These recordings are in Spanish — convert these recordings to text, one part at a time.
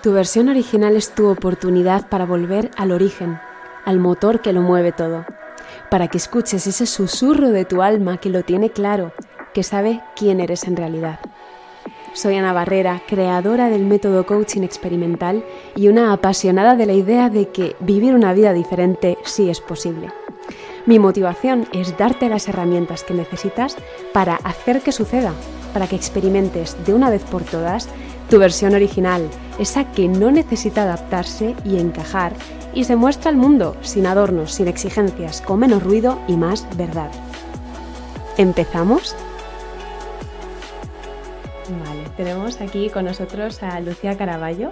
Tu versión original es tu oportunidad para volver al origen, al motor que lo mueve todo, para que escuches ese susurro de tu alma que lo tiene claro, que sabe quién eres en realidad. Soy Ana Barrera, creadora del método coaching experimental y una apasionada de la idea de que vivir una vida diferente sí es posible. Mi motivación es darte las herramientas que necesitas para hacer que suceda, para que experimentes de una vez por todas tu versión original, esa que no necesita adaptarse y encajar y se muestra al mundo sin adornos, sin exigencias, con menos ruido y más verdad. ¿Empezamos? Vale, tenemos aquí con nosotros a Lucía Caraballo,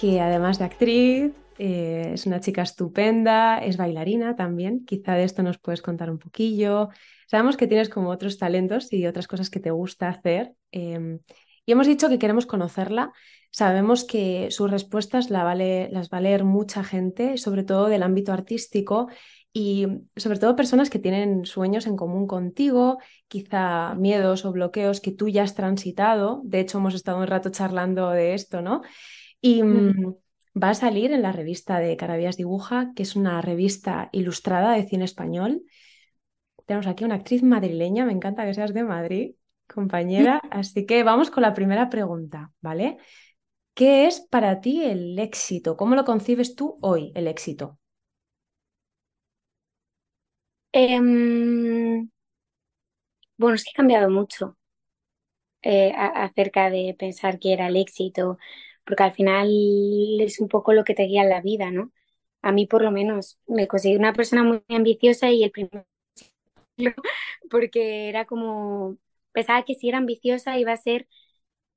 que además de actriz, eh, es una chica estupenda, es bailarina también. Quizá de esto nos puedes contar un poquillo. Sabemos que tienes como otros talentos y otras cosas que te gusta hacer. Em, y hemos dicho que queremos conocerla. Sabemos que sus respuestas las va a leer mucha gente, sobre todo del ámbito artístico y sobre todo personas que tienen sueños en común contigo, quizá miedos o bloqueos que tú ya has transitado. De hecho, hemos estado un rato charlando de esto, ¿no? Y mm, va a salir en la revista de Carabías Dibuja, que es una revista ilustrada de cine español. Tenemos aquí una actriz madrileña, me encanta que seas de Madrid compañera. Así que vamos con la primera pregunta, ¿vale? ¿Qué es para ti el éxito? ¿Cómo lo concibes tú hoy, el éxito? Em, bueno, es que he cambiado mucho eh, acerca de pensar que era el éxito, porque al final es un poco lo que te guía en la vida, ¿no? A mí por lo menos me conseguí una persona muy ambiciosa y el primero porque era como Pensaba que si era ambiciosa iba a ser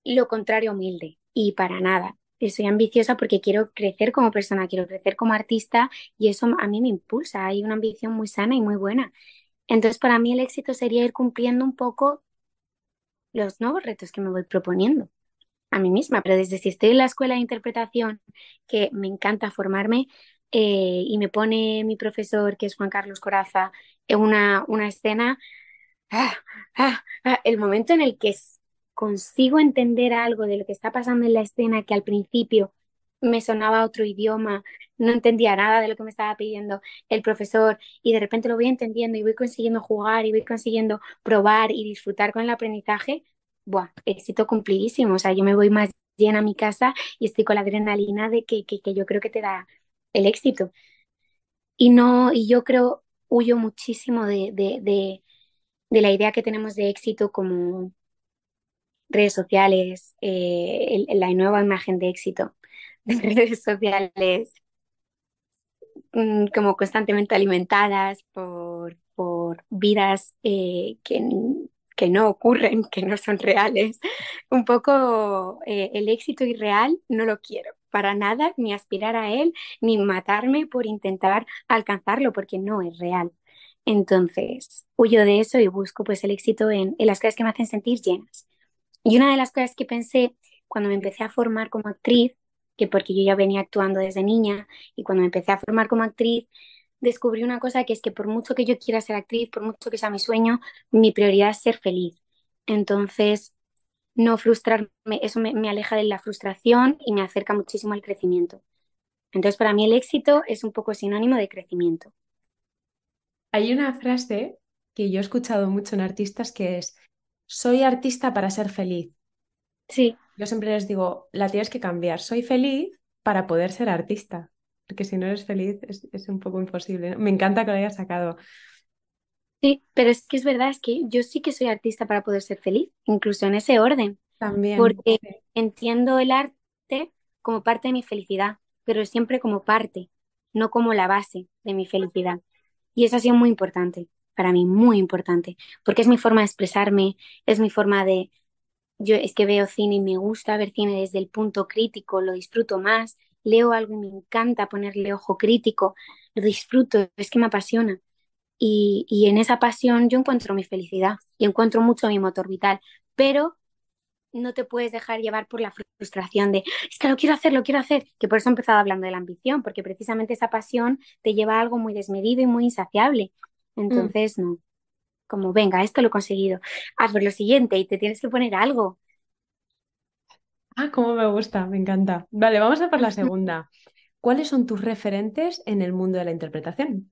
lo contrario humilde y para nada. Soy ambiciosa porque quiero crecer como persona, quiero crecer como artista y eso a mí me impulsa. Hay una ambición muy sana y muy buena. Entonces, para mí el éxito sería ir cumpliendo un poco los nuevos retos que me voy proponiendo a mí misma, pero desde si estoy en la escuela de interpretación, que me encanta formarme, eh, y me pone mi profesor, que es Juan Carlos Coraza, en una, una escena, Ah, ah, ah, el momento en el que consigo entender algo de lo que está pasando en la escena que al principio me sonaba otro idioma, no entendía nada de lo que me estaba pidiendo el profesor y de repente lo voy entendiendo y voy consiguiendo jugar y voy consiguiendo probar y disfrutar con el aprendizaje, buah, éxito cumplidísimo. O sea, yo me voy más llena a mi casa y estoy con la adrenalina de que, que, que yo creo que te da el éxito. Y no, y yo creo, huyo muchísimo de, de, de de la idea que tenemos de éxito como redes sociales, eh, la nueva imagen de éxito de redes sociales mm, como constantemente alimentadas por, por vidas eh, que, que, no ocurren, que no son reales. Un poco eh, el éxito irreal no lo quiero para nada, ni aspirar a él, ni matarme por intentar alcanzarlo, porque no es real. Entonces, huyo de eso y busco pues el éxito en, las cosas que me hacen sentir llenas. Y una de las cosas que pensé cuando me empecé a formar como actriz, que porque yo ya venía actuando desde niña, y cuando me empecé a formar como actriz, descubrí una cosa que es que por mucho que yo quiera ser actriz, por mucho que sea mi sueño, mi prioridad es ser feliz. Entonces, no frustrarme, eso me, me aleja de la frustración y me acerca muchísimo al crecimiento. Entonces, para mí el éxito es un poco sinónimo de crecimiento. Hay una frase que yo he escuchado mucho en artistas que es, soy artista para ser feliz. Sí. Yo siempre les digo, la tienes que cambiar, soy feliz para poder ser artista, porque si no eres feliz es, un poco imposible. Me encanta que lo hayas sacado. Sí, pero es que es verdad, es que yo sí que soy artista para poder ser feliz, incluso en ese orden. También. Porque entiendo el arte como parte de mi felicidad, pero siempre como parte, no como la base de mi felicidad. Y eso ha sido muy importante, para mí muy importante, porque es mi forma de expresarme, es mi forma de... Yo es que veo cine y me gusta ver cine desde el punto crítico, lo disfruto más, leo algo y me encanta ponerle ojo crítico, lo disfruto, es que me apasiona. Y, y en esa pasión yo encuentro mi felicidad y encuentro mucho mi motor vital, pero no te puedes dejar llevar por la frustración de, es que lo quiero hacer, lo quiero hacer, que por eso he empezado hablando de la ambición, porque precisamente esa pasión te lleva a algo muy desmedido y muy insaciable. Mm. Entonces, no, como, venga, esto lo he conseguido, haz lo siguiente y te tienes que poner algo. Ah, cómo me gusta, me encanta. Vale, vamos a por la segunda. ¿Cuáles son tus referentes en el mundo de la interpretación?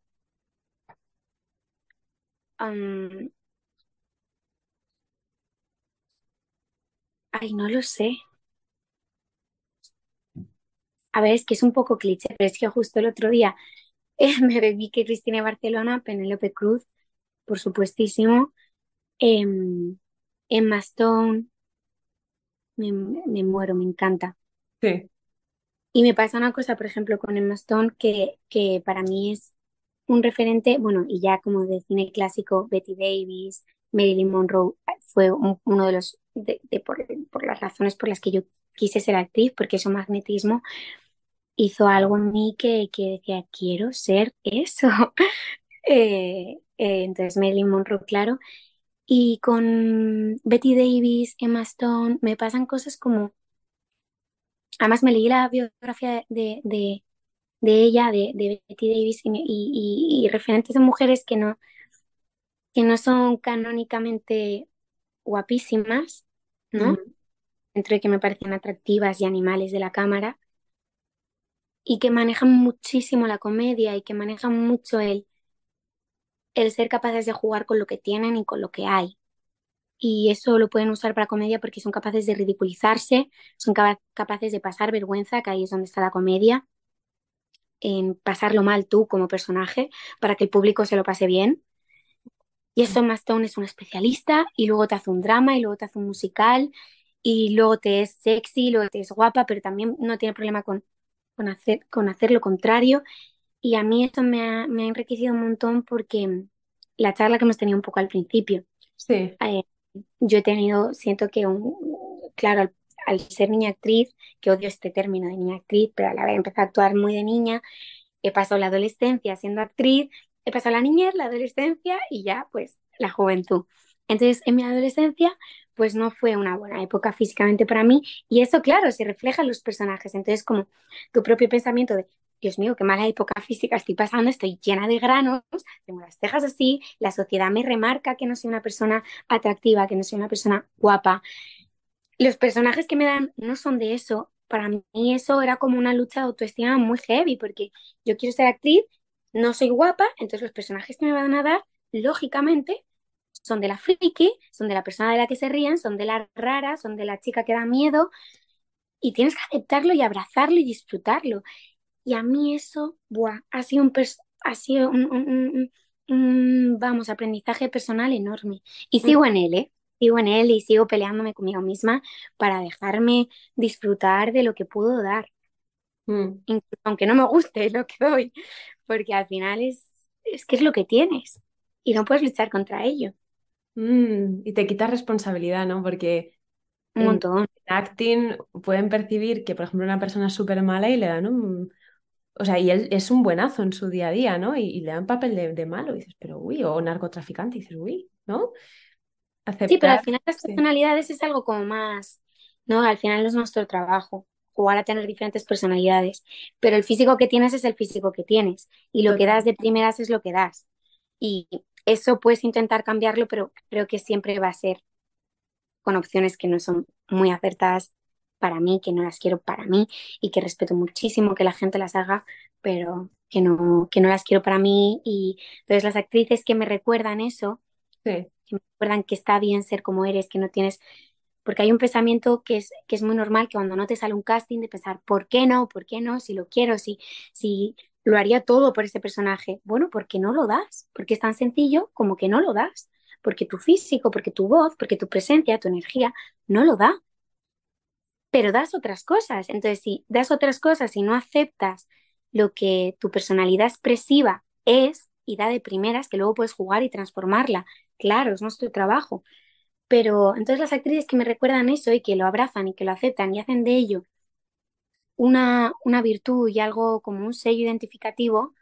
Ay, no lo sé. A ver, es que es un poco cliché, pero es que justo el otro día eh, me bebí que Cristina Barcelona, Penélope Cruz, por supuestísimo, em, Emma Stone, me, me muero, me encanta. Sí, Y me pasa una cosa, por ejemplo, con Emma Stone, que, que para mí es un referente, bueno, y ya como de cine clásico, Betty Davis, Marilyn Monroe, fue un- uno de los, por, las razones por las que yo quise ser actriz, porque su magnetismo hizo algo en mí que, que decía, quiero ser eso. Eh, eh, entonces, Marilyn Monroe, claro. Y con Betty Davis, Emma Stone, me pasan cosas como, además me leí la biografía de, de, de ella, de, de Betty Davis, y, y- y referentes de mujeres que no, que no son canónicamente guapísimas, ¿no? Dentro de que me parecen atractivas y animales de la cámara, y que manejan muchísimo la comedia y que manejan mucho el, el ser capaces de jugar con lo que tienen y con lo que hay. Y eso lo pueden usar para comedia porque son capaces de ridiculizarse, son capa- capaces de pasar vergüenza, que ahí es donde está la comedia, en pasarlo mal tú como personaje para que el público se lo pase bien. Y eso Emma Stone es un especialista y luego te hace un drama y luego te hace un musical y luego te es sexy, luego te es guapa, pero también no tiene problema con, con hacer, con hacer lo contrario. Y a mí esto me ha, me ha enriquecido un montón porque la charla que hemos tenido un poco al principio, sí, eh, yo he tenido, siento que, un, claro, al, al ser niña actriz, que odio este término de niña actriz, pero al haber empezado a actuar muy de niña, he pasado la adolescencia siendo actriz, he pasado la niñez, la adolescencia y ya pues la juventud. Entonces, en mi adolescencia, pues no fue una buena época físicamente para mí y eso, claro, se refleja en los personajes. Entonces, como tu propio pensamiento de, Dios mío, qué mala época física estoy pasando, estoy llena de granos, tengo las cejas así, la sociedad me remarca que no soy una persona atractiva, que no soy una persona guapa. Los personajes que me dan no son de eso. Para mí eso era como una lucha de autoestima muy heavy, porque yo quiero ser actriz, no soy guapa, entonces los personajes que me van a dar, lógicamente, son de la friki, son de la persona de la que se ríen, son de la rara, son de la chica que da miedo, y tienes que aceptarlo y abrazarlo y disfrutarlo. Y a mí eso, buah, ha sido un, ha sido un, un- un- un, vamos, aprendizaje personal enorme. Y mm, sigo en él, ¿eh? Sigo en él y sigo peleándome conmigo misma para dejarme disfrutar de lo que puedo dar, mm, aunque no me guste lo que doy, porque al final es, es que es lo que tienes y no puedes luchar contra ello. mm. Y te quitas responsabilidad, ¿no? Porque Un en montón. acting pueden percibir que, por ejemplo, una persona es súper mala y le dan un... O sea, y él es un buenazo en su día a día, ¿no? Y, y le dan papel de, de malo y dices, pero uy, o narcotraficante y dices, uy, ¿no? Sí, pero al Aceptar, final las sí, personalidades es algo como más, ¿no? Al final es nuestro trabajo, jugar a tener diferentes personalidades, pero el físico que tienes es el físico que tienes y lo que das de primeras es lo que das. Y eso puedes intentar cambiarlo, pero creo que siempre va a ser con opciones que no son muy acertadas para mí, que no las quiero para mí y que respeto muchísimo que la gente las haga, pero que no, que no las quiero para mí. Y entonces las actrices que me recuerdan eso Sí, que me recuerdan que está bien ser como eres, que no tienes, porque hay un pensamiento que es, que es muy normal, que cuando no te sale un casting de pensar, ¿por qué no? ¿Por qué no? Si lo quiero, si, si lo haría todo por ese personaje. Bueno, porque no lo das, porque es tan sencillo como que no lo das, porque tu físico, porque tu voz, porque tu presencia, tu energía, no lo da, pero das otras cosas. Entonces, si das otras cosas y no aceptas lo que tu personalidad expresiva es y da de primeras, que luego puedes jugar y transformarla. Claro, es nuestro trabajo. Pero entonces las actrices que me recuerdan eso y que lo abrazan y que lo aceptan y hacen de ello una, una virtud y algo como un sello identificativo,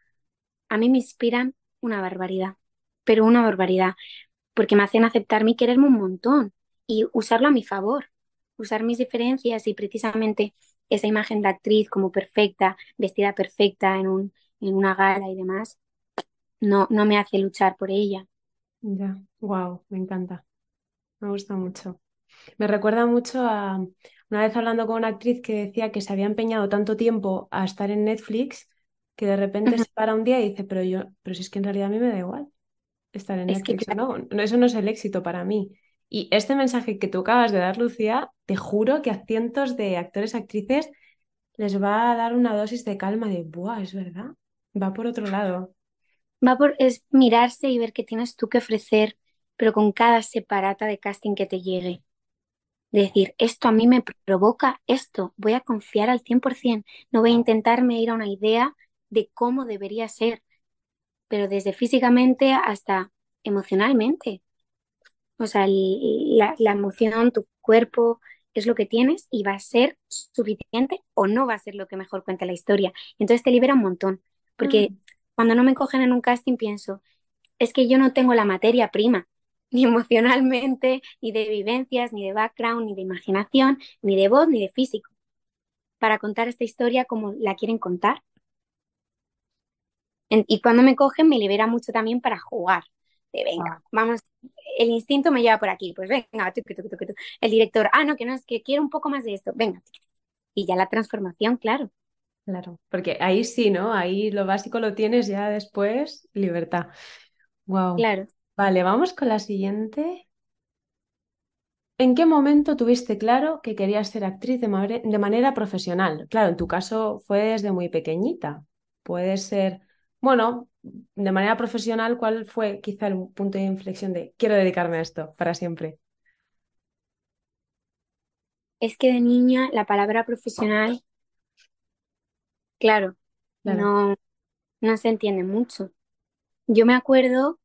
a mí me inspiran una barbaridad, pero una barbaridad, porque me hacen aceptarme y quererme un montón y usarlo a mi favor, usar mis diferencias y precisamente esa imagen de actriz como perfecta, vestida perfecta en un, en una gala y demás, no, no me hace luchar por ella. ya. Wow, me encanta. Me gusta mucho. Me recuerda mucho a una vez hablando con una actriz que decía que se había empeñado tanto tiempo a estar en Netflix que de repente se para un día y dice, pero yo, pero si es que en realidad a mí me da igual estar en Netflix no, eso no es el éxito para mí. Y este mensaje que tú acabas de dar, Lucía, te juro que a cientos de actores, actrices les va a dar una dosis de calma de, ¡buah, es verdad! Va por otro lado. Va por, es mirarse y ver qué tienes tú que ofrecer, pero con cada separata de casting que te llegue. Decir, esto a mí me provoca esto, voy a confiar al 100%, no voy a intentarme ir a una idea de cómo debería ser, pero desde físicamente hasta emocionalmente. O sea, la, la emoción, tu cuerpo, es lo que tienes y va a ser suficiente o no va a ser lo que mejor cuenta la historia. Entonces te libera un montón, porque mm. cuando no me cogen en un casting pienso, es que yo no tengo la materia prima, ni emocionalmente, ni de vivencias, ni de background, ni de imaginación, ni de voz, ni de físico, para contar esta historia como la quieren contar y cuando me cogen me libera mucho también para jugar. De venga, ah. vamos, el instinto me lleva por aquí, pues venga, el director, ah, no, que no, es que quiero un poco más de esto, venga. Y ya la transformación, claro. Claro, porque ahí sí, ¿no? Ahí lo básico lo tienes ya después, libertad. Wow. Claro. Vale, vamos con la siguiente. ¿En qué momento tuviste claro que querías ser actriz de, de manera profesional? Claro, en tu caso fue desde muy pequeñita. Puede ser bueno, de manera profesional, ¿cuál fue quizá el punto de inflexión de quiero dedicarme a esto para siempre? Es que de niña la palabra profesional, claro, No, no se entiende mucho. Yo me acuerdo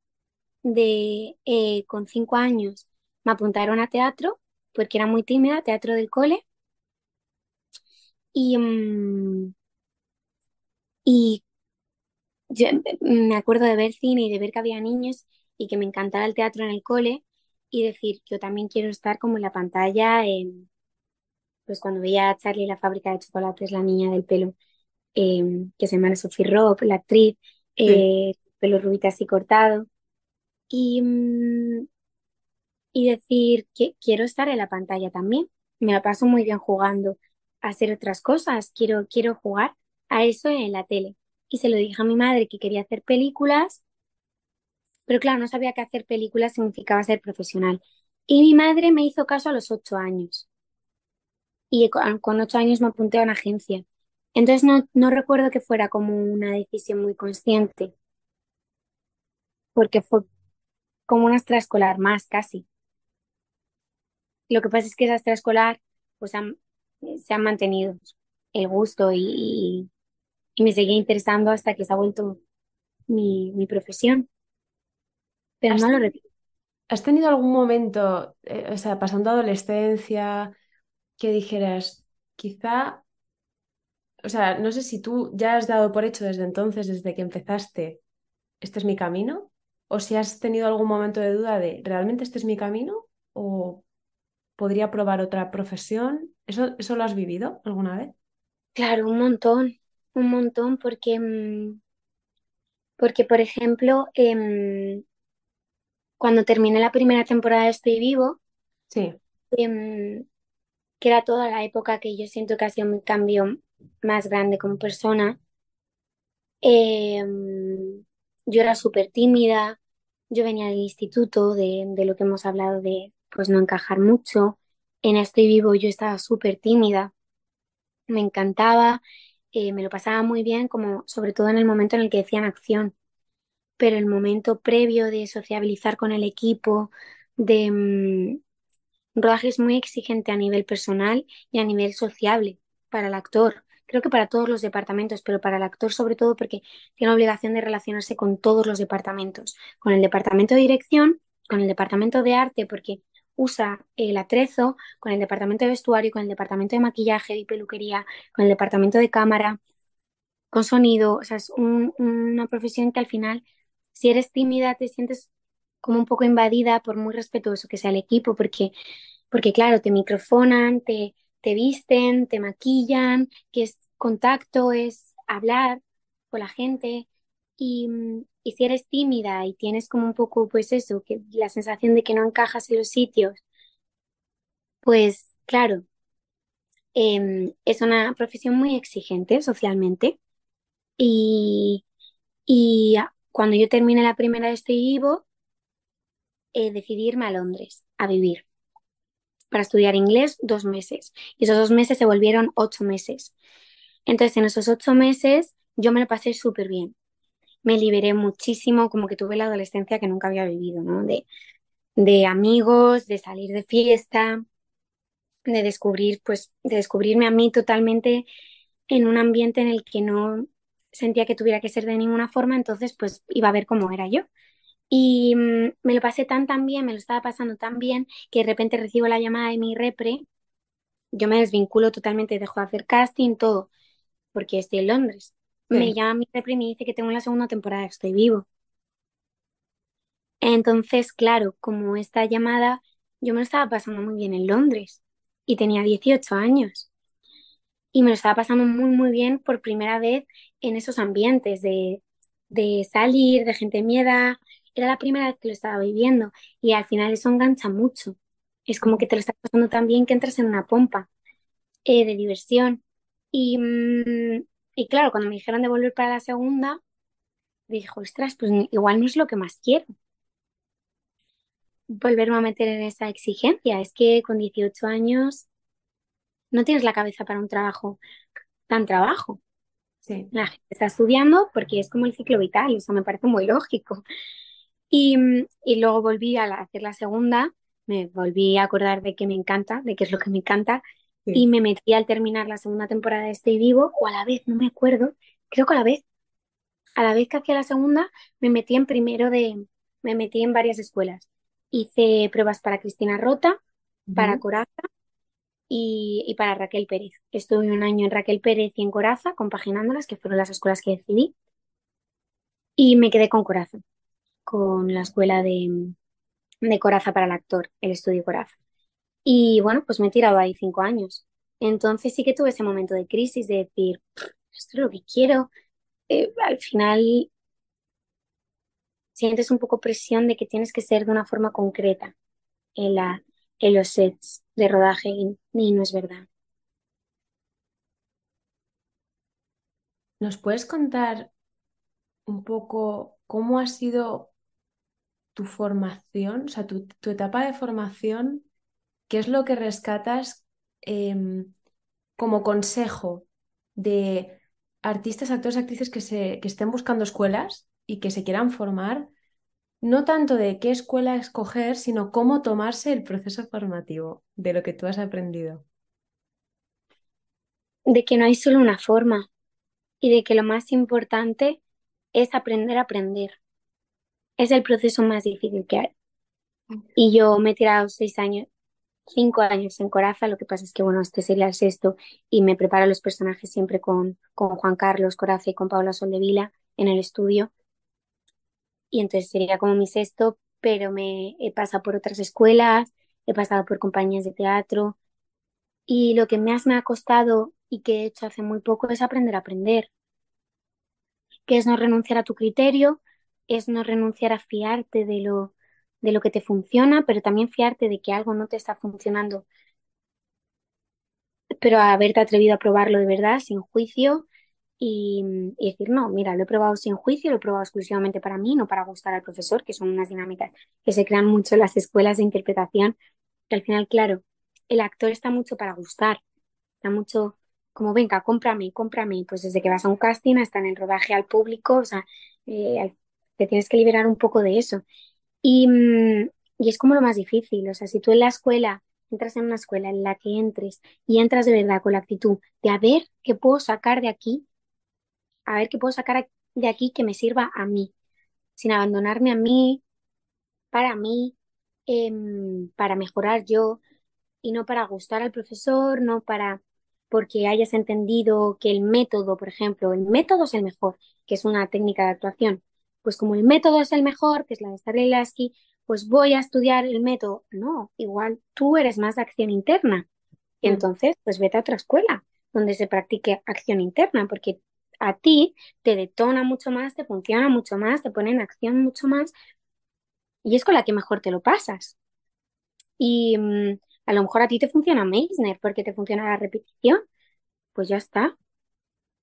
de eh, con cinco años me apuntaron a teatro porque era muy tímida, teatro del cole. Y, mm, y yo me acuerdo de ver cine y de ver que había niños y que me encantaba el teatro en el cole y decir, yo también quiero estar como en la pantalla, pues cuando veía a Charlie la fábrica de chocolates, la niña del pelo, em, que se llama Sophie Robb, la actriz, eh, pelo rubita así cortado, y, mm, y decir que quiero estar en la pantalla también. Me la paso muy bien jugando a hacer otras cosas, quiero, quiero jugar a eso en la tele y se lo dije a mi madre que quería hacer películas, pero claro, no sabía que hacer películas significaba ser profesional. Y mi madre me hizo caso a los ocho años. Y con ocho años me apunté a una agencia. Entonces no, no recuerdo que fuera como una decisión muy consciente, porque fue como una extraescolar más casi. Lo que pasa es que esa extraescolar pues se han mantenido el gusto y, y me seguía interesando hasta que se ha vuelto mi, profesión. Pero no lo repito. ¿Has tenido algún momento, eh, o sea, pasando adolescencia, que dijeras, quizá, o sea, no sé si tú ya has dado por hecho desde entonces, desde que empezaste, este es mi camino, o si has tenido algún momento de duda de, ¿realmente este es mi camino? ¿O podría probar otra profesión? ¿Eso, eso lo has vivido alguna vez? Claro, un montón un montón porque, mm, porque por ejemplo, em, cuando terminé la primera temporada de Estoy Vivo, sí. Em, que era toda la época que yo siento que ha sido mi cambio más grande como persona, em, yo era súper tímida, yo venía del instituto, de, de lo que hemos hablado de pues no encajar mucho. En Estoy Vivo yo estaba súper tímida, me encantaba eh, me lo pasaba muy bien, como sobre todo en el momento en el que decían acción, pero el momento previo de sociabilizar con el equipo, de mm, rodaje es muy exigente a nivel personal y a nivel sociable para el actor. Creo que para todos los departamentos, pero para el actor sobre todo porque tiene obligación de relacionarse con todos los departamentos, con el departamento de dirección, con el departamento de arte, porque usa el atrezo con el departamento de vestuario, con el departamento de maquillaje y peluquería, con el departamento de cámara, con sonido. O sea, es una profesión que al final, si eres tímida, te sientes como un poco invadida por muy respetuoso que sea el equipo, porque, porque claro, te microfonan, te, te visten, te maquillan, que es contacto, es hablar con la gente. Y, y si eres tímida y tienes como un poco, pues eso, que la sensación de que no encajas en los sitios, pues claro, Em, es una profesión muy exigente socialmente y, y cuando yo terminé la primera de este Ivo, eh, decidí irme a Londres a vivir para estudiar inglés dos meses. Y esos dos meses se volvieron ocho meses. Entonces, en esos ocho meses yo me lo pasé súper bien. Me liberé muchísimo, como que tuve la adolescencia que nunca había vivido, ¿no? De, de amigos, de salir de fiesta, de descubrir, pues, de descubrirme a mí totalmente en un ambiente en el que no sentía que tuviera que ser de ninguna forma, entonces pues iba a ver cómo era yo. Y mm, me lo pasé tan tan bien, me lo estaba pasando tan bien, que de repente recibo la llamada de mi repre, yo me desvinculo totalmente, dejo de hacer casting, todo, porque estoy en Londres. Me llama mi repre y me dice que tengo la segunda temporada, estoy vivo. Entonces, claro, como esta llamada, yo me lo estaba pasando muy bien en Londres y tenía 18 años. Y me lo estaba pasando muy, muy bien por primera vez en esos ambientes de, de salir, de gente de Era la primera vez que lo estaba viviendo y al final eso engancha mucho. Es como que te lo estás pasando tan bien que entras en una pompa eh, de diversión. Y, mm, y claro, cuando me dijeron de volver para la segunda, dije, ostras, pues igual no es lo que más quiero. Volverme a meter en esa exigencia. Es que con 18 años no tienes la cabeza para un trabajo tan trabajo. Sí. La gente está estudiando porque es como el ciclo vital, eso me parece muy lógico. Y, y luego volví a, hacer la segunda, me volví a acordar de que me encanta, de qué es lo que me encanta, y me metí al terminar la segunda temporada de Estoy Vivo, o a la vez, no me acuerdo, creo que a la vez, a la vez que hacía la segunda, me metí en primero de, me metí en varias escuelas. Hice pruebas para Cristina Rota, para Coraza y, para Raquel Pérez. Estuve un año en Raquel Pérez y en Coraza, compaginándolas, que fueron las escuelas que decidí. Y me quedé con Coraza, con la escuela de, de Coraza para el actor, el estudio Coraza. Y bueno, pues me he tirado ahí cinco años. Entonces sí que tuve ese momento de crisis de decir, esto es lo que quiero. Eh, al final sientes un poco presión de que tienes que ser de una forma concreta en la, en los sets de rodaje y, no es verdad. ¿Nos puedes contar un poco cómo ha sido tu formación, o sea, tu, etapa de formación? ¿Qué es lo que rescatas em, como consejo de artistas, actores, actrices que, se, que estén buscando escuelas y que se quieran formar no tanto de qué escuela escoger, sino cómo tomarse el proceso formativo de lo que tú has aprendido. De que no hay solo una forma y de que lo más importante es aprender a aprender. Es el proceso más difícil que hay. Y yo me he tirado seis años, cinco años en Coraza, lo que pasa es que, bueno, este sería el sexto y me preparo los personajes siempre con, con Juan Carlos Coraza y con Paula Soldevila en el estudio. Y entonces sería como mi sexto, pero me he pasado por otras escuelas, he pasado por compañías de teatro. Y lo que más me ha costado y que he hecho hace muy poco es aprender a aprender, que es no renunciar a tu criterio, es no renunciar a fiarte de lo, de lo que te funciona, pero también fiarte de que algo no te está funcionando, pero haberte atrevido a probarlo de verdad, sin juicio, y, decir, no, mira, lo he probado sin juicio, lo he probado exclusivamente para mí, no para gustar al profesor, que son unas dinámicas que se crean mucho en las escuelas de interpretación, que al final, claro, el actor está mucho para gustar, está mucho como, venga, cómprame, cómprame, pues desde que vas a un casting hasta en el rodaje al público, o sea, eh, te tienes que liberar un poco de eso. Y, mm, y es como lo más difícil, o sea, si tú en la escuela entras en una escuela en la que entres y entras de verdad con la actitud de a ver qué puedo sacar de aquí, a ver qué puedo sacar de aquí que me sirva a mí, sin abandonarme a mí, para mí, em, para mejorar yo y no para gustar al profesor, no para porque hayas entendido que el método, por ejemplo, el método es el mejor, que es una técnica de actuación. Pues como el método es el mejor, que es la de Stanislavski, pues voy a estudiar el método. No, igual tú eres más de acción interna. Y mm. entonces, pues vete a otra escuela donde se practique acción interna, porque a ti te detona mucho más, te funciona mucho más, te pone en acción mucho más y es con la que mejor te lo pasas. Y mm, A lo mejor a ti te funciona Meissner porque te funciona la repetición, pues ya está.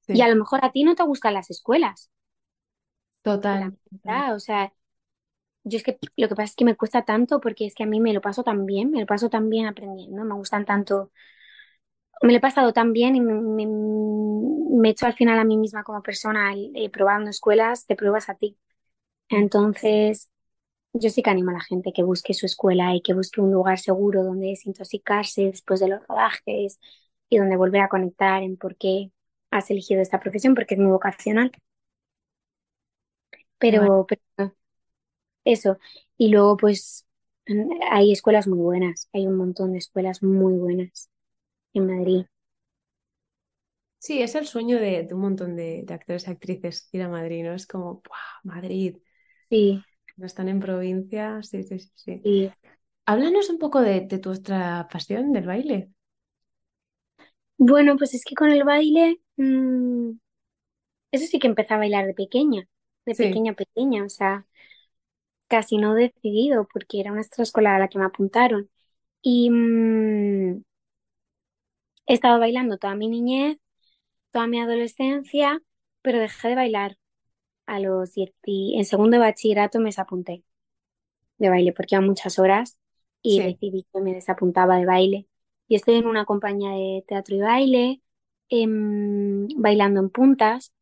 Y a lo mejor a ti no te gustan las escuelas. Total. O sea, yo es que lo que pasa es que me cuesta tanto porque es que a mí me lo paso tan bien, me lo paso tan bien aprendiendo, me gustan tanto, me lo he pasado tan bien y me, me, he hecho al final a mí misma como persona eh, probando escuelas, te pruebas a ti. Entonces, yo sí que animo a la gente que busque su escuela y que busque un lugar seguro donde desintoxicarse después de los rodajes y donde volver a conectar en por qué has elegido esta profesión, porque es muy vocacional. Pero, pero eso. Y luego, pues, hay escuelas muy buenas, hay un montón de escuelas muy buenas en Madrid. Sí, es el sueño de, un montón de, actores y actrices ir a Madrid, ¿no? Es como, ¡buah, Madrid! Sí. No están en provincia, sí, sí, sí. sí. Háblanos un poco de, tu otra pasión, del baile. Bueno, pues es que con el baile, mm, eso sí que empecé a bailar de pequeña, de pequeña, pequeña, o sea, casi no decidido porque era una escuela a la que me apuntaron. Y mm, he estado bailando toda mi niñez, toda mi adolescencia, pero dejé de bailar a los 10. En segundo de bachillerato me desapunté de baile porque iba muchas horas y decidí que me desapuntaba de baile. Y estoy en una compañía de teatro y baile, em, bailando en puntas,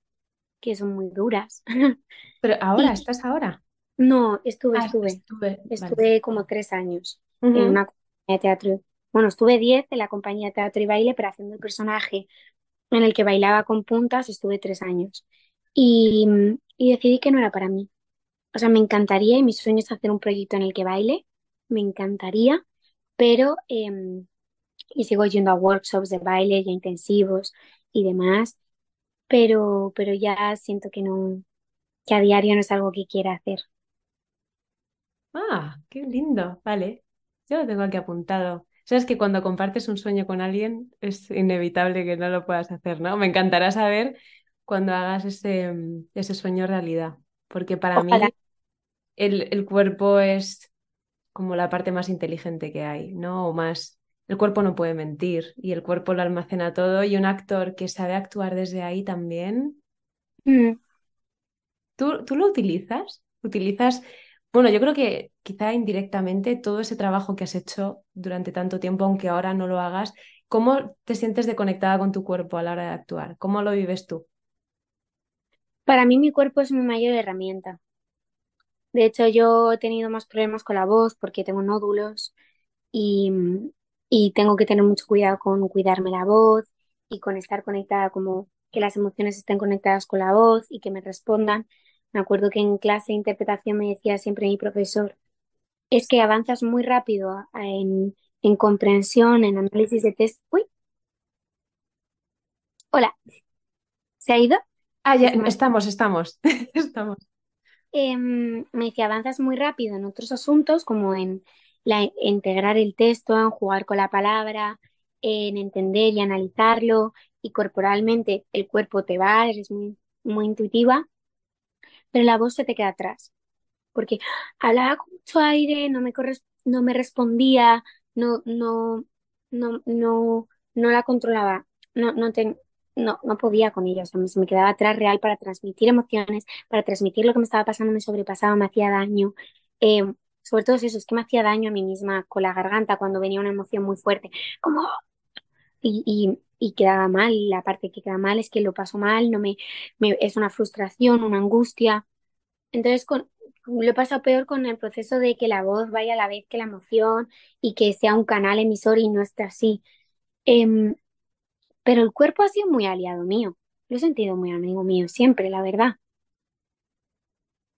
que son muy duras. Pero ahora, ¿estás ahora? No, estuve, ah, estuve. Estuve, como tres años en una compañía de teatro. Bueno, estuve diez en la compañía de teatro y baile, pero haciendo el personaje en el que bailaba con puntas, estuve tres años. Y, decidí que no era para mí. O sea, me encantaría y mi sueño es hacer un proyecto en el que baile, me encantaría, pero em, y sigo yendo a workshops de baile y intensivos y demás, pero, pero ya siento que no, que a diario no es algo que quiera hacer. Ah, qué lindo. Vale. Yo lo tengo aquí apuntado. Sabes que cuando compartes un sueño con alguien es inevitable que no lo puedas hacer, ¿no? Me encantará saber cuando hagas ese, ese sueño realidad, porque para mí el, el cuerpo es como la parte más inteligente que hay, ¿no? O más, el cuerpo no puede mentir y el cuerpo lo almacena todo y un actor que sabe actuar desde ahí también. Mm. ¿Tú, ¿Tú lo utilizas? ¿Utilizas bueno, yo creo que quizá indirectamente todo ese trabajo que has hecho durante tanto tiempo, aunque ahora no lo hagas, ¿cómo te sientes desconectada con tu cuerpo a la hora de actuar? ¿Cómo lo vives tú? Para mí mi cuerpo es mi mayor herramienta. De hecho, yo he tenido más problemas con la voz porque tengo nódulos y, y tengo que tener mucho cuidado con cuidarme la voz y con estar conectada como que las emociones estén conectadas con la voz y que me respondan. Me acuerdo que en clase de interpretación me decía siempre mi profesor, es que avanzas muy rápido en, comprensión, en análisis de test. Uy. Hola. ¿Se ha ido? Ah, ya, estamos, estamos, estamos. Em, me decía, avanzas muy rápido en otros asuntos, como en integrar el texto, en jugar con la palabra, en entender y analizarlo, y corporalmente el cuerpo te va, eres muy, muy intuitiva, pero la voz se te queda atrás, porque hablaba con mucho aire, no me, no me respondía, no, no, no, no, no la controlaba, no, no, no, no podía con ella, o sea, se me quedaba atrás real para transmitir emociones, para transmitir lo que me estaba pasando, me sobrepasaba, me hacía daño. Em, sobre todo eso, es que me hacía daño a mí misma con la garganta cuando venía una emoción muy fuerte, como... Y, y, y quedaba mal, la parte que queda mal es que lo paso mal, no me, es una frustración, una angustia. Entonces con, lo he pasado peor con el proceso de que la voz vaya a la vez que la emoción y que sea un canal emisor y no esté así. Em, pero el cuerpo ha sido muy aliado mío. Lo he sentido muy amigo mío siempre, la verdad.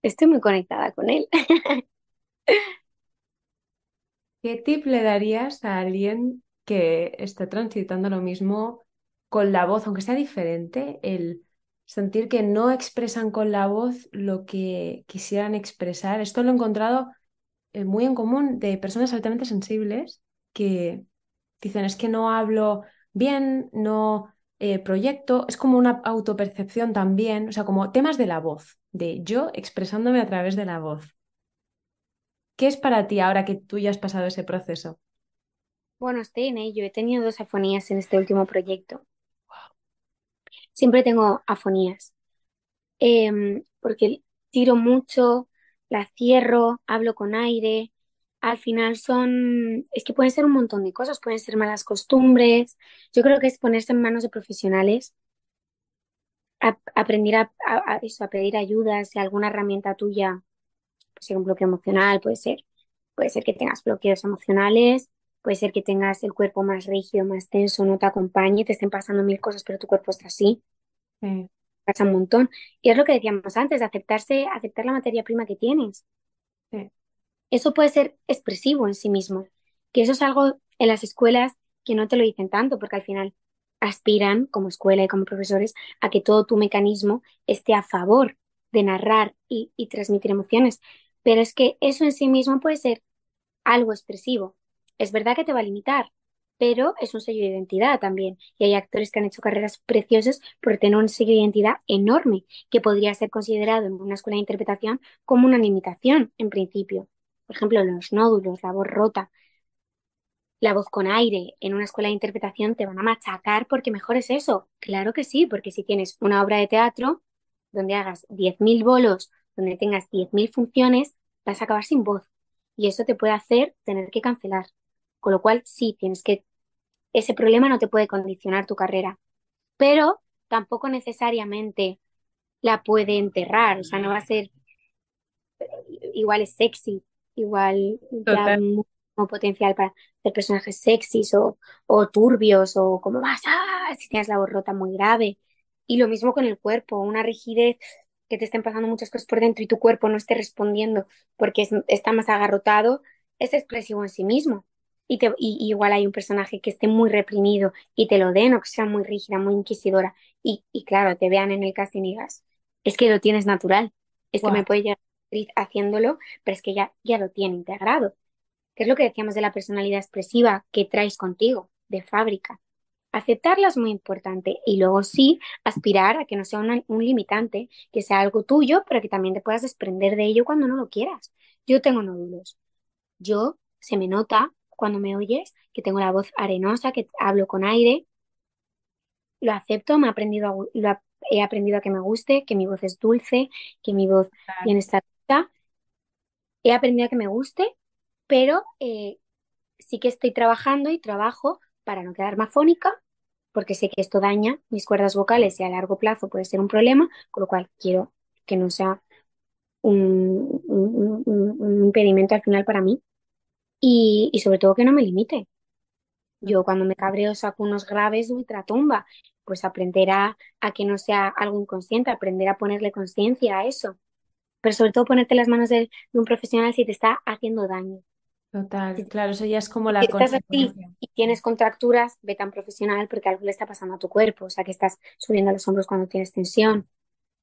Estoy muy conectada con él. ¿Qué tip le darías a alguien que está transitando lo mismo con la voz, aunque sea diferente, el sentir que no expresan con la voz lo que quisieran expresar. Esto lo he encontrado eh, muy en común de personas altamente sensibles que dicen es que no hablo bien, no eh, proyecto, es como una autopercepción también, o sea, como temas de la voz, de yo expresándome a través de la voz. ¿Qué es para ti ahora que tú ya has pasado ese proceso? Bueno, estoy en ello. He tenido dos afonías en este último proyecto. Siempre tengo afonías. Em, porque tiro mucho, la cierro, hablo con aire. Al final son, es que pueden ser un montón de cosas, pueden ser malas costumbres. Yo creo que es ponerse en manos de profesionales, aprender a, eso, a pedir ayuda, si alguna herramienta tuya, pues ser un bloqueo emocional, puede ser, puede ser que tengas bloqueos emocionales, puede ser que tengas el cuerpo más rígido, más tenso, no te acompañe, te estén pasando mil cosas, pero tu cuerpo está así. Pasa un montón. Y es lo que decíamos antes, aceptarse, aceptar la materia prima que tienes. Eso puede ser expresivo en sí mismo. Que eso es algo en las escuelas que no te lo dicen tanto, porque al final aspiran, como escuela y como profesores, a que todo tu mecanismo esté a favor de narrar y, y transmitir emociones. Pero es que eso en sí mismo puede ser algo expresivo. Es verdad que te va a limitar, pero es un sello de identidad también. Y hay actores que han hecho carreras preciosas por tener un sello de identidad enorme, que podría ser considerado en una escuela de interpretación como una limitación, en principio. Por ejemplo, los nódulos, la voz rota, la voz con aire en una escuela de interpretación te van a machacar porque mejor es eso. Claro que sí, porque si tienes una obra de teatro donde hagas 10.000 bolos, donde tengas 10.000 funciones, vas a acabar sin voz. Y eso te puede hacer tener que cancelar. Con lo cual, sí, tienes que... Ese problema no te puede condicionar tu carrera, pero tampoco necesariamente la puede enterrar. O sea, no va a ser... Igual es sexy, igual como potencial para hacer personajes sexys o, o turbios o como más, ah, si tienes la voz rota muy grave. Y lo mismo con el cuerpo, una rigidez que te estén pasando muchas cosas por dentro y tu cuerpo no esté respondiendo porque está más agarrotado, es expresivo en sí mismo. Y, te, y, igual hay un personaje que esté muy reprimido y te lo den o que sea muy rígida, muy inquisidora y, y claro, te vean en el casting y digas, es que lo tienes natural, es que me puede llegar haciéndolo, pero es que ya, ya lo tiene integrado que es lo que decíamos de la personalidad expresiva que traes contigo, de fábrica. Aceptarla es muy importante y luego sí aspirar a que no sea un limitante, que sea algo tuyo, pero que también te puedas desprender de ello cuando no lo quieras. Yo tengo nódulos. Yo se me nota cuando me oyes que tengo la voz arenosa, que hablo con aire. Lo acepto, me he aprendido a, he aprendido a que me guste, que mi voz es dulce, que mi voz tiene esta He aprendido a que me guste pero eh, sí que estoy trabajando y trabajo para no quedar mafónica, porque sé que esto daña mis cuerdas vocales y a largo plazo puede ser un problema, con lo cual quiero que no sea un, impedimento al final para mí y, sobre todo que no me limite. Yo cuando me cabreo saco unos graves de ultratumba, pues aprender a, que no sea algo inconsciente, aprender a ponerle conciencia a eso, pero sobre todo ponerte las manos de un profesional si te está haciendo daño. Total, claro, eso ya es como la si estás así y tienes contracturas, ve tan profesional porque algo le está pasando a tu cuerpo, o sea que estás subiendo los hombros cuando tienes tensión,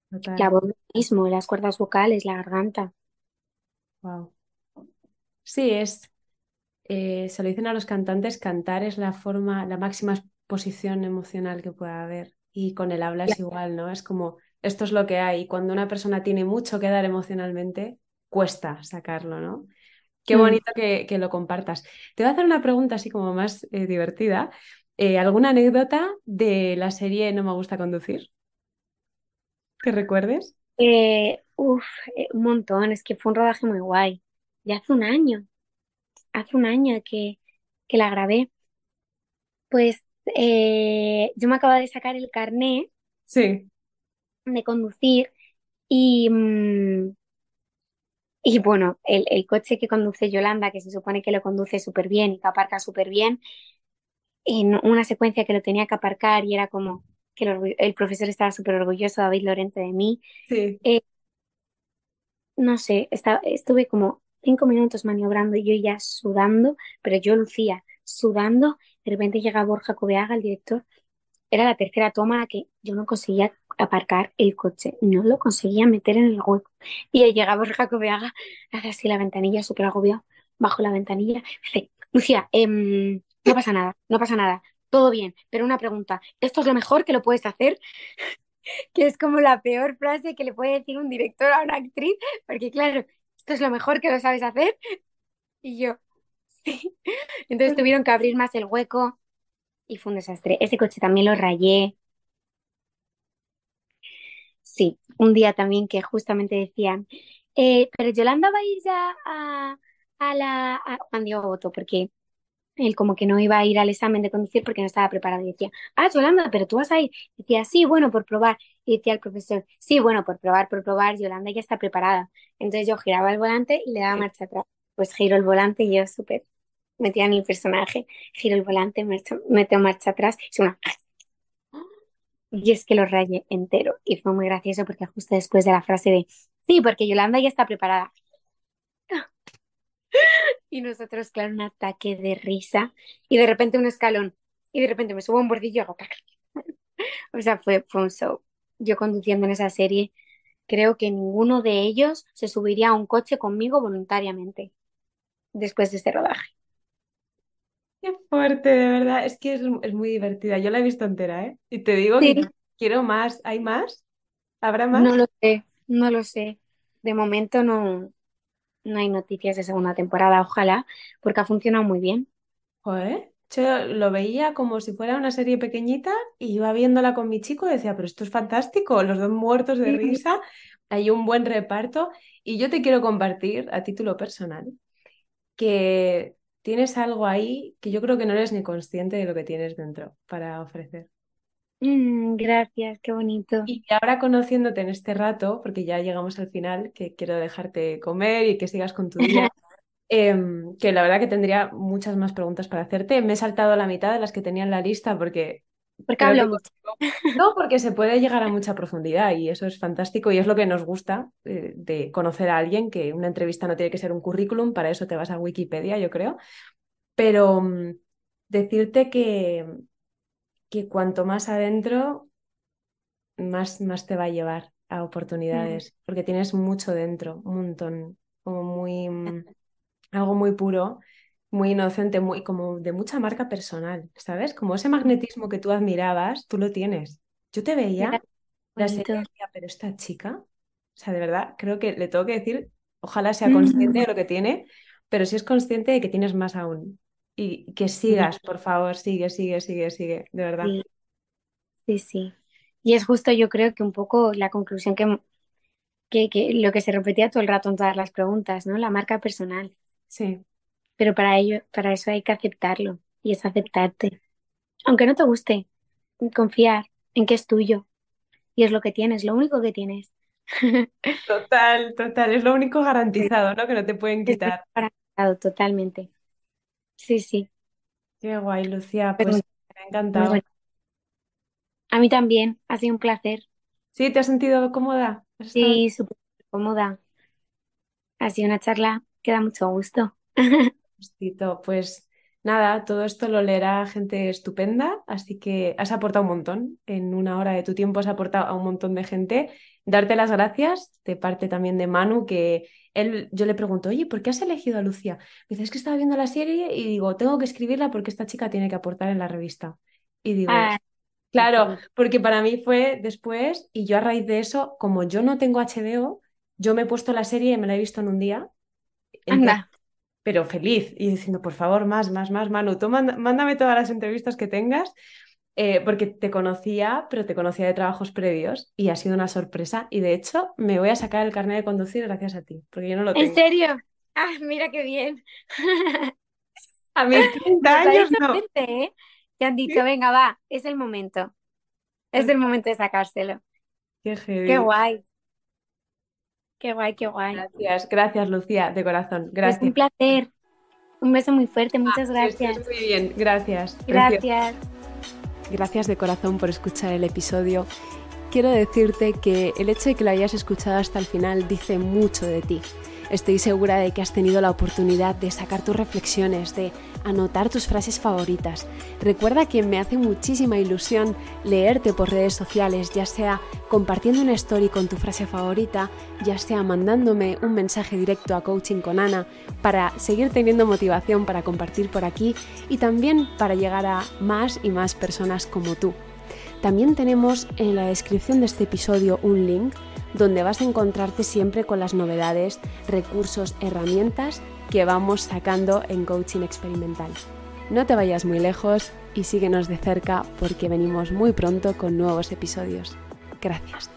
la voz mismo, las cuerdas vocales, la garganta. Wow. Sí, es, eh, se lo dicen a los cantantes, cantar es la forma, la máxima exposición emocional que pueda haber. Y con el habla es igual, ¿no? Es como, esto es lo que hay. Cuando una persona tiene mucho que dar emocionalmente, cuesta sacarlo, ¿no? Qué mm. bonito que, lo compartas. Te voy a hacer una pregunta así como más eh, divertida. Eh, ¿Alguna anécdota de la serie No me gusta conducir? ¿Que recuerdes? Eh, uf, un montón. Es que fue un rodaje muy guay. Ya hace un año. Hace un año que, que la grabé. Pues yo me acabo de sacar el carné sí. de conducir y, mm, y bueno, el, el, coche que conduce Yolanda, que se supone que lo conduce súper bien y que aparca súper bien, en una secuencia que lo tenía que aparcar y era como que el, profesor estaba súper orgulloso, David Lorente, de mí. Sí. Eh, no sé, estaba, estuve como cinco minutos maniobrando y yo ya sudando, pero yo lucía sudando. De repente llega Borja Cobeaga, el director. Era la tercera toma que yo no conseguía aparcar el coche, no lo conseguía meter en el hueco. Y llegaba Borja Cobeaga, hace así la ventanilla, súper agobiado, bajo la ventanilla, dice, Lucía, em, no pasa nada, no pasa nada, todo bien, pero una pregunta, ¿esto es lo mejor que lo puedes hacer? que es como la peor frase que le puede decir un director a una actriz, porque claro, esto es lo mejor que lo sabes hacer. Y yo, Entonces tuvieron que abrir más el hueco y fue un desastre. Ese coche también lo rayé. Sí, un día también que justamente decían, eh, pero Yolanda va a ir ya a, a la a Juan Diego porque él como que no iba a ir al examen de conducir porque no estaba preparado. Y decía, ah, Yolanda, pero tú vas a ir. decía, sí, bueno, por probar. Y decía el profesor, sí, bueno, por probar, por probar, Yolanda ya está preparada. Entonces yo giraba el volante y le daba marcha atrás. Pues giro el volante y yo súper metía en el personaje, giro el volante, meto marcha atrás y una... Y es que lo rayé entero. Y fue muy gracioso porque justo después de la frase de, sí, porque Yolanda ya está preparada. Y nosotros, claro, un ataque de risa y de repente un escalón y de repente me subo a un bordillo y hago... O sea, fue, fue un show. Yo conduciendo en esa serie, creo que ninguno de ellos se subiría a un coche conmigo voluntariamente después de este rodaje. Qué fuerte, de verdad. Es que es, muy divertida. Yo la he visto entera, ¿eh? Y te digo que quiero más. ¿Hay más? ¿Habrá más? No lo sé, no lo sé. De momento no, no hay noticias de segunda temporada, ojalá, porque ha funcionado muy bien. Joder, yo lo veía como si fuera una serie pequeñita y iba viéndola con mi chico y decía, pero esto es fantástico, los dos muertos de risa, hay un buen reparto y yo te quiero compartir a título personal que tienes algo ahí que yo creo que no eres ni consciente de lo que tienes dentro para ofrecer. Mm, gracias, qué bonito. Y ahora conociéndote en este rato, porque ya llegamos al final, que quiero dejarte comer y que sigas con tu día, em, que la verdad que tendría muchas más preguntas para hacerte. Me he saltado la mitad de las que tenía en la lista porque... Porque hablo mucho. No, porque se puede llegar a mucha profundidad y eso es fantástico y es lo que nos gusta eh, de conocer a alguien, que una entrevista no tiene que ser un currículum, para eso te vas a Wikipedia, yo creo. Pero mm, decirte que, que cuanto más adentro, más, más te va a llevar a oportunidades, porque tienes mucho dentro, un montón, como muy, mm, algo muy puro, muy inocente, muy, como de mucha marca personal, ¿sabes? Como ese magnetismo que tú admirabas, tú lo tienes. Yo te veía, la serie, pero esta chica, o sea, de verdad, creo que le tengo que decir, ojalá sea consciente de lo que tiene, pero si es consciente de que tienes más aún, y que sigas, por favor, sigue, sigue, sigue, sigue, de verdad. Sí, sí. Y es justo yo creo que un poco la conclusión que, que, que, lo que se repetía todo el rato en todas las preguntas, ¿no? La marca personal. Sí. Pero para ello, para eso hay que aceptarlo y es aceptarte. Aunque no te guste, confiar en que es tuyo y es lo que tienes, lo único que tienes. Total, total, es lo único garantizado, ¿no? Que no te pueden quitar. Garantizado, totalmente. Sí, sí. Qué guay, Lucía. Pues me ha encantado. A mí también, ha sido un placer. ¿Sí? ¿Te has sentido cómoda? Sí, súper cómoda. Ha sido una charla que da mucho gusto. Pues nada, todo esto lo leerá gente estupenda, así que has aportado un montón. En una hora de tu tiempo has aportado a un montón de gente. Darte las gracias de parte también de Manu, que él, yo le pregunto, oye, ¿por qué has elegido a Lucía? Me dice, es que estaba viendo la serie y digo, tengo que escribirla porque esta chica tiene que aportar en la revista. Y digo, ah, claro, porque para mí fue después y yo a raíz de eso, como yo no tengo HBO, yo me he puesto la serie y me la he visto en un día. Anda. Pero feliz y diciendo, por favor, más, más, más, Manu, tú mándame todas las entrevistas que tengas eh, porque te conocía, pero te conocía de trabajos previos y ha sido una sorpresa. Y de hecho, me voy a sacar el carnet de conducir gracias a ti, porque yo no lo tengo. ¿En serio? Ah, mira qué bien. a mis 30 años no. ¿eh? Te han dicho, venga, va, es el momento. Es el momento de sacárselo. Qué Qué guay. Qué guay, qué guay. Gracias, gracias, Lucía, de corazón. Gracias. Es un placer. Un beso muy fuerte, muchas ah, gracias. muy bien, gracias. Gracias. Gracias de corazón por escuchar el episodio. Quiero decirte que el hecho de que lo hayas escuchado hasta el final dice mucho de ti. Estoy segura de que has tenido la oportunidad de sacar tus reflexiones, de anotar tus frases favoritas. Recuerda que me hace muchísima ilusión leerte por redes sociales, ya sea compartiendo una story con tu frase favorita, ya sea mandándome un mensaje directo a Coaching con Ana para seguir teniendo motivación para compartir por aquí y también para llegar a más y más personas como tú. También tenemos en la descripción de este episodio un link donde vas a encontrarte siempre con las novedades, recursos, herramientas que vamos sacando en coaching experimental. No te vayas muy lejos y síguenos de cerca porque venimos muy pronto con nuevos episodios. Gracias.